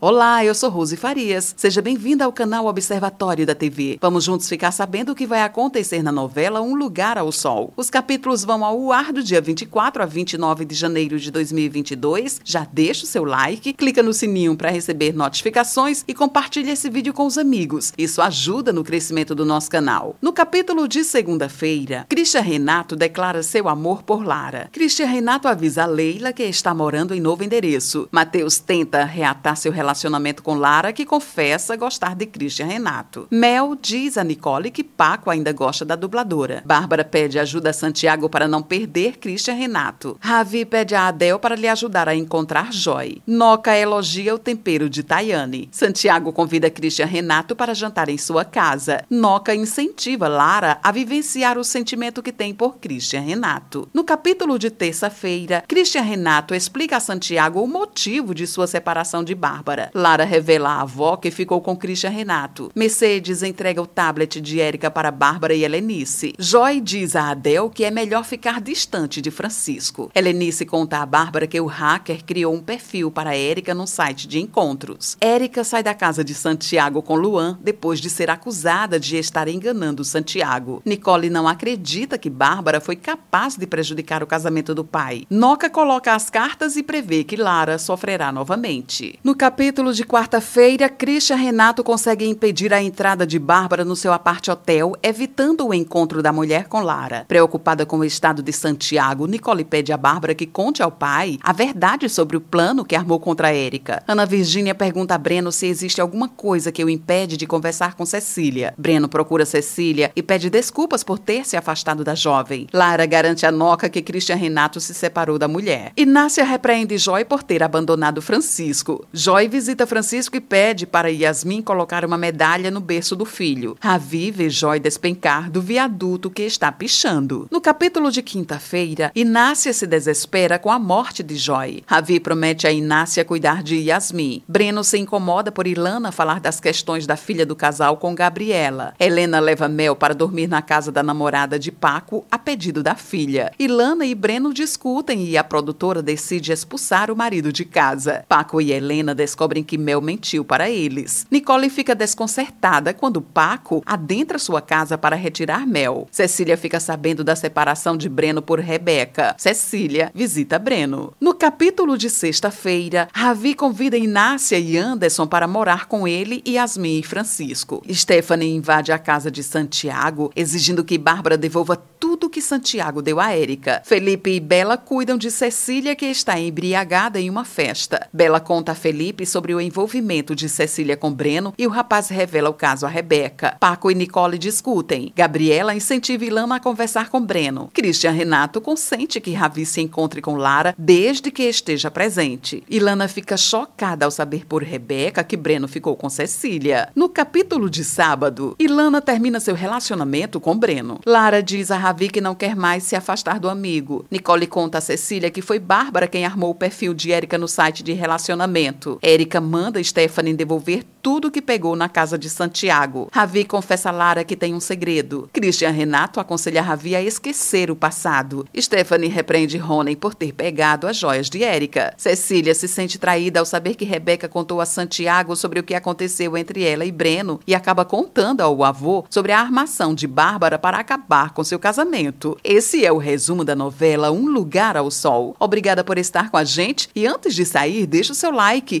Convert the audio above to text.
Olá, eu sou Rose Farias. Seja bem-vinda ao canal Observatório da TV. Vamos juntos ficar sabendo o que vai acontecer na novela Um Lugar ao Sol. Os capítulos vão ao ar do dia 24 a 29 de janeiro de 2022. Já deixa o seu like, clica no sininho para receber notificações e compartilhe esse vídeo com os amigos. Isso ajuda no crescimento do nosso canal. No capítulo de segunda-feira, Christian Renato declara seu amor por Lara. Christian Renato avisa a Leila que está morando em novo endereço. Mateus tenta reatar seu relacionamento relacionamento com Lara, que confessa gostar de Christian Renato. Mel diz a Nicole que Paco ainda gosta da dubladora. Bárbara pede ajuda a Santiago para não perder Christian Renato. Ravi pede a Adel para lhe ajudar a encontrar Joy. Noca elogia o tempero de Tayane. Santiago convida Christian Renato para jantar em sua casa. Noca incentiva Lara a vivenciar o sentimento que tem por Christian Renato. No capítulo de terça-feira, Christian Renato explica a Santiago o motivo de sua separação de Bárbara. Lara revela à avó que ficou com Christian Renato. Mercedes entrega o tablet de Érica para Bárbara e Helenice. Joy diz a Adel que é melhor ficar distante de Francisco. Helenice conta a Bárbara que o hacker criou um perfil para Érica no site de encontros. Érica sai da casa de Santiago com Luan depois de ser acusada de estar enganando Santiago. Nicole não acredita que Bárbara foi capaz de prejudicar o casamento do pai. Noca coloca as cartas e prevê que Lara sofrerá novamente. No capítulo capítulo de quarta-feira, Christian Renato consegue impedir a entrada de Bárbara no seu aparte hotel, evitando o encontro da mulher com Lara. Preocupada com o estado de Santiago, Nicole pede a Bárbara que conte ao pai a verdade sobre o plano que armou contra Érica. Ana Virgínia pergunta a Breno se existe alguma coisa que o impede de conversar com Cecília. Breno procura Cecília e pede desculpas por ter se afastado da jovem. Lara garante a Noca que Christian Renato se separou da mulher. Inácia repreende Joy por ter abandonado Francisco. Joy visita Francisco e pede para Yasmin colocar uma medalha no berço do filho. Ravi vê Joy despencar do viaduto que está pichando. No capítulo de quinta-feira, Inácia se desespera com a morte de Joy. Ravi promete a Inácia cuidar de Yasmin. Breno se incomoda por Ilana falar das questões da filha do casal com Gabriela. Helena leva Mel para dormir na casa da namorada de Paco a pedido da filha. Ilana e Breno discutem e a produtora decide expulsar o marido de casa. Paco e Helena descobrem descobrem que Mel mentiu para eles. Nicole fica desconcertada quando Paco adentra sua casa para retirar Mel. Cecília fica sabendo da separação de Breno por Rebeca. Cecília visita Breno. No capítulo de sexta-feira, Ravi convida Inácia e Anderson para morar com ele e Yasmin e Francisco. Stephanie invade a casa de Santiago, exigindo que Bárbara devolva tudo que Santiago deu a Érica. Felipe e Bela cuidam de Cecília, que está embriagada em uma festa. Bela conta a Felipe sobre o envolvimento de Cecília com Breno e o rapaz revela o caso a Rebeca. Paco e Nicole discutem. Gabriela incentiva Ilana a conversar com Breno. Christian Renato consente que Ravi se encontre com Lara desde que esteja presente. Ilana fica chocada ao saber por Rebeca que Breno ficou com Cecília. No capítulo de sábado, Ilana termina seu relacionamento com Breno. Lara diz a Ravi que não quer mais se afastar do amigo. Nicole conta a Cecília que foi Bárbara quem armou o perfil de Érica no site de relacionamento. Érica manda Stephanie devolver tudo que pegou na casa de Santiago. Ravi confessa a Lara que tem um segredo. Christian Renato aconselha Ravi a esquecer o passado. Stephanie repreende Rony por ter pegado as joias de Érica. Cecília se sente traída ao saber que Rebeca contou a Santiago sobre o que aconteceu entre ela e Breno e acaba contando ao avô sobre a armação de Bárbara para acabar com seu casamento. Esse é o resumo da novela Um Lugar ao Sol. Obrigada por estar com a gente e antes de sair, deixe o seu like,